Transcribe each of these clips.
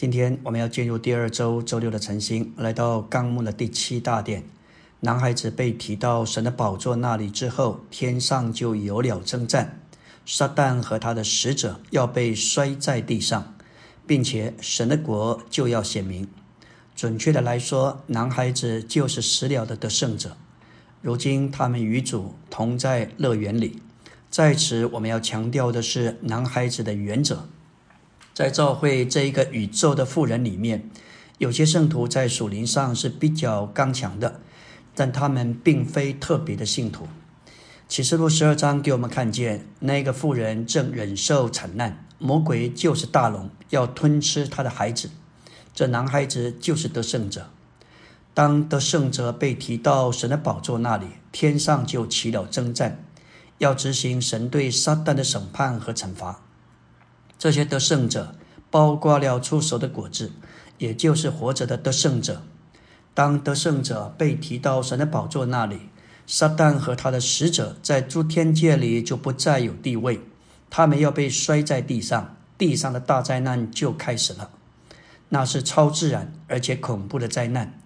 今天我们要进入第二周周六的晨星，来到纲目的第七大点。男孩子被提到神的宝座那里之后，天上就有了征战，撒旦和他的使者要被摔在地上，并且神的国就要显明。准确的来说，男孩子就是死了的得胜者。如今他们与主同在乐园里。在此，我们要强调的是男孩子的原则。在教会这一个宇宙的富人里面，有些圣徒在属灵上是比较刚强的，但他们并非特别的信徒。启示录十二章给我们看见，那个妇人正忍受惨难，魔鬼就是大龙，要吞吃他的孩子。这男孩子就是得胜者。当得胜者被提到神的宝座那里，天上就起了征战，要执行神对撒旦的审判和惩罚。这些得胜者包括了出手的果子，也就是活着的得胜者。当得胜者被提到神的宝座那里，撒旦和他的使者在诸天界里就不再有地位，他们要被摔在地上，地上的大灾难就开始了。那是超自然而且恐怖的灾难，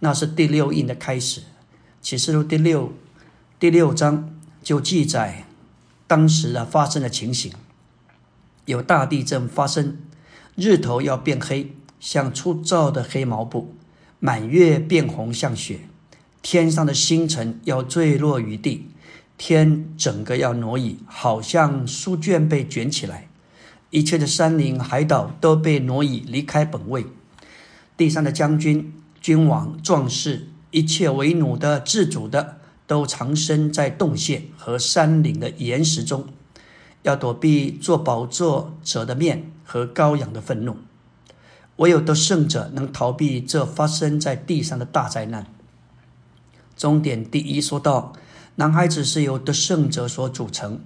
那是第六印的开始。启示录第六第六章就记载当时的发生的情形。有大地震发生，日头要变黑，像粗糙的黑毛布；满月变红，像雪；天上的星辰要坠落于地，天整个要挪移，好像书卷被卷起来；一切的山林海岛都被挪移离开本位，地上的将军、君王、壮士，一切为奴的、自主的，都藏身在洞穴和山岭的岩石中。要躲避做宝座者的面和羔羊的愤怒，唯有得胜者能逃避这发生在地上的大灾难。终点第一说到，男孩子是由得胜者所组成，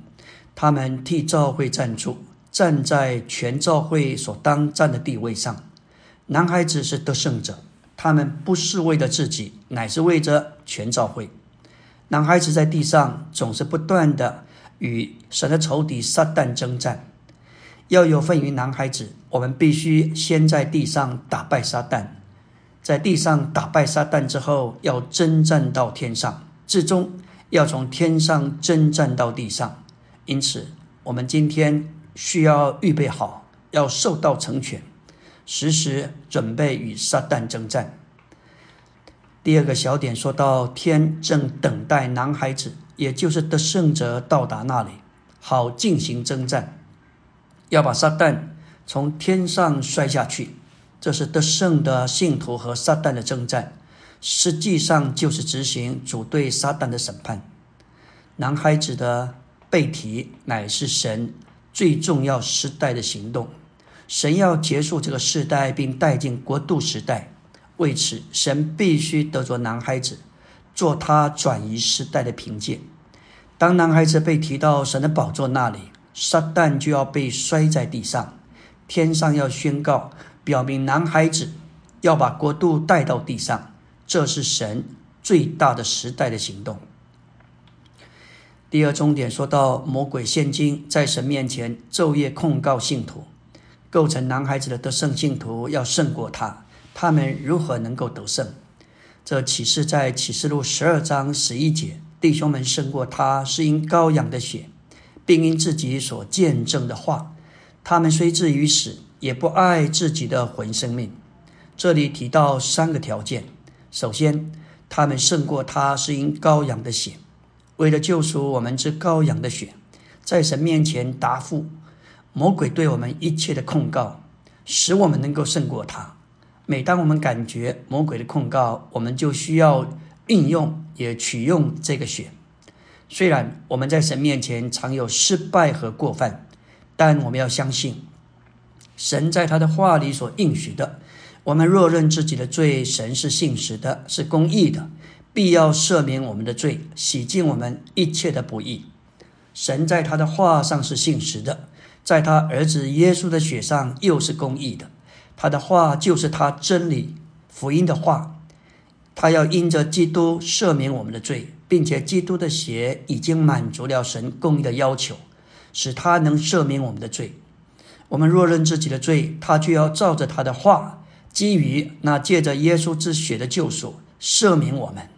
他们替教会站住，站在全教会所当站的地位上。男孩子是得胜者，他们不是为了自己，乃是为着全教会。男孩子在地上总是不断的。与神的仇敌撒旦征战，要有份于男孩子，我们必须先在地上打败撒旦，在地上打败撒旦之后，要征战到天上，最终要从天上征战到地上。因此，我们今天需要预备好，要受到成全，时时准备与撒旦征战。第二个小点说到，天正等待男孩子。也就是得胜者到达那里，好进行征战，要把撒旦从天上摔下去。这是得胜的信徒和撒旦的征战，实际上就是执行主对撒旦的审判。男孩子的背题乃是神最重要时代的行动，神要结束这个时代，并带进国度时代。为此，神必须得着男孩子。做他转移时代的凭借。当男孩子被提到神的宝座那里，撒旦就要被摔在地上，天上要宣告，表明男孩子要把国度带到地上。这是神最大的时代的行动。第二重点说到魔鬼现今在神面前昼夜控告信徒，构成男孩子的得胜信徒要胜过他，他们如何能够得胜？这启示在启示录十二章十一节，弟兄们胜过他是因羔羊的血，并因自己所见证的话。他们虽至于死，也不爱自己的魂生命。这里提到三个条件：首先，他们胜过他是因羔羊的血，为了救赎我们之羔羊的血，在神面前答复魔鬼对我们一切的控告，使我们能够胜过他。每当我们感觉魔鬼的控告，我们就需要运用也取用这个血。虽然我们在神面前常有失败和过犯，但我们要相信神在他的话里所应许的。我们若认自己的罪，神是信实的，是公义的，必要赦免我们的罪，洗净我们一切的不义。神在他的话上是信实的，在他儿子耶稣的血上又是公义的。他的话就是他真理福音的话，他要因着基督赦免我们的罪，并且基督的血已经满足了神公义的要求，使他能赦免我们的罪。我们若认自己的罪，他就要照着他的话，基于那借着耶稣之血的救赎，赦免我们，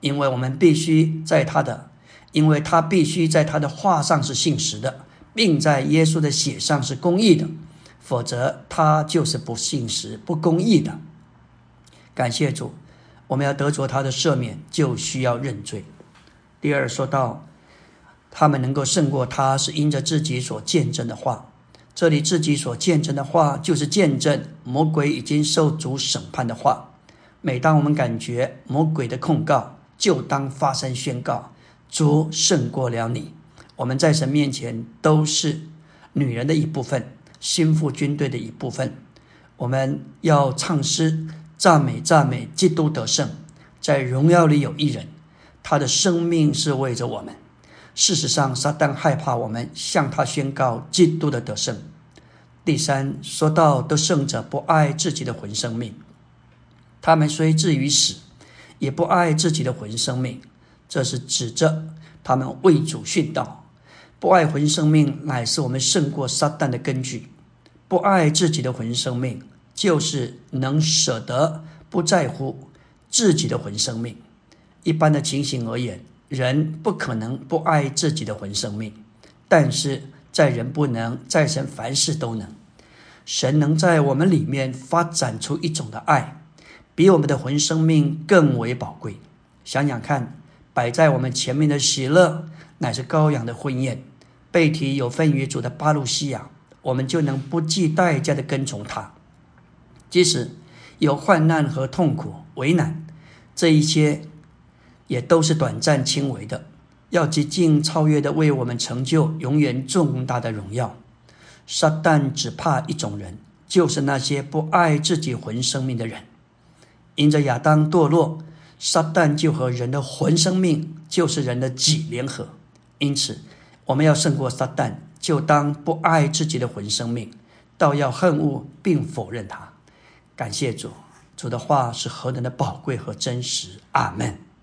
因为我们必须在他的，因为他必须在他的话上是信实的，并在耶稣的血上是公义的，否则他就是不信实、不公义的。感谢主，我们要得着他的赦免，就需要认罪。第二，说到他们能够胜过他，是因着自己所见证的话。这里自己所见证的话，就是见证魔鬼已经受主审判的话。每当我们感觉魔鬼的控告，就当发声宣告：主胜过了你。我们在神面前都是女人的一部分，心腹军队的一部分。我们要唱诗赞美赞美基督得胜，在荣耀里有一人，他的生命是为着我们。事实上，撒旦害怕我们向他宣告基督的得胜。第三，说到得胜者不爱自己的魂生命，他们虽至于死，也不爱自己的魂生命。这是指着他们为主殉道。不爱魂生命，乃是我们胜过撒旦的根据。不爱自己的魂生命，就是能舍得不在乎自己的魂生命。一般的情形而言。人不可能不爱自己的魂生命，但是在人不能，在神凡事都能。神能在我们里面发展出一种的爱，比我们的魂生命更为宝贵。想想看，摆在我们前面的喜乐，乃是羔羊的婚宴。背提有份于主的巴路西亚，我们就能不计代价的跟从他，即使有患难和痛苦、为难，这一些。也都是短暂轻微的，要极尽超越的为我们成就永远重大的荣耀。撒旦只怕一种人，就是那些不爱自己魂生命的人。因着亚当堕落，撒旦就和人的魂生命，就是人的己联合。因此，我们要胜过撒旦，就当不爱自己的魂生命，倒要恨恶并否认他。感谢主，主的话是何等的宝贵和真实。阿门。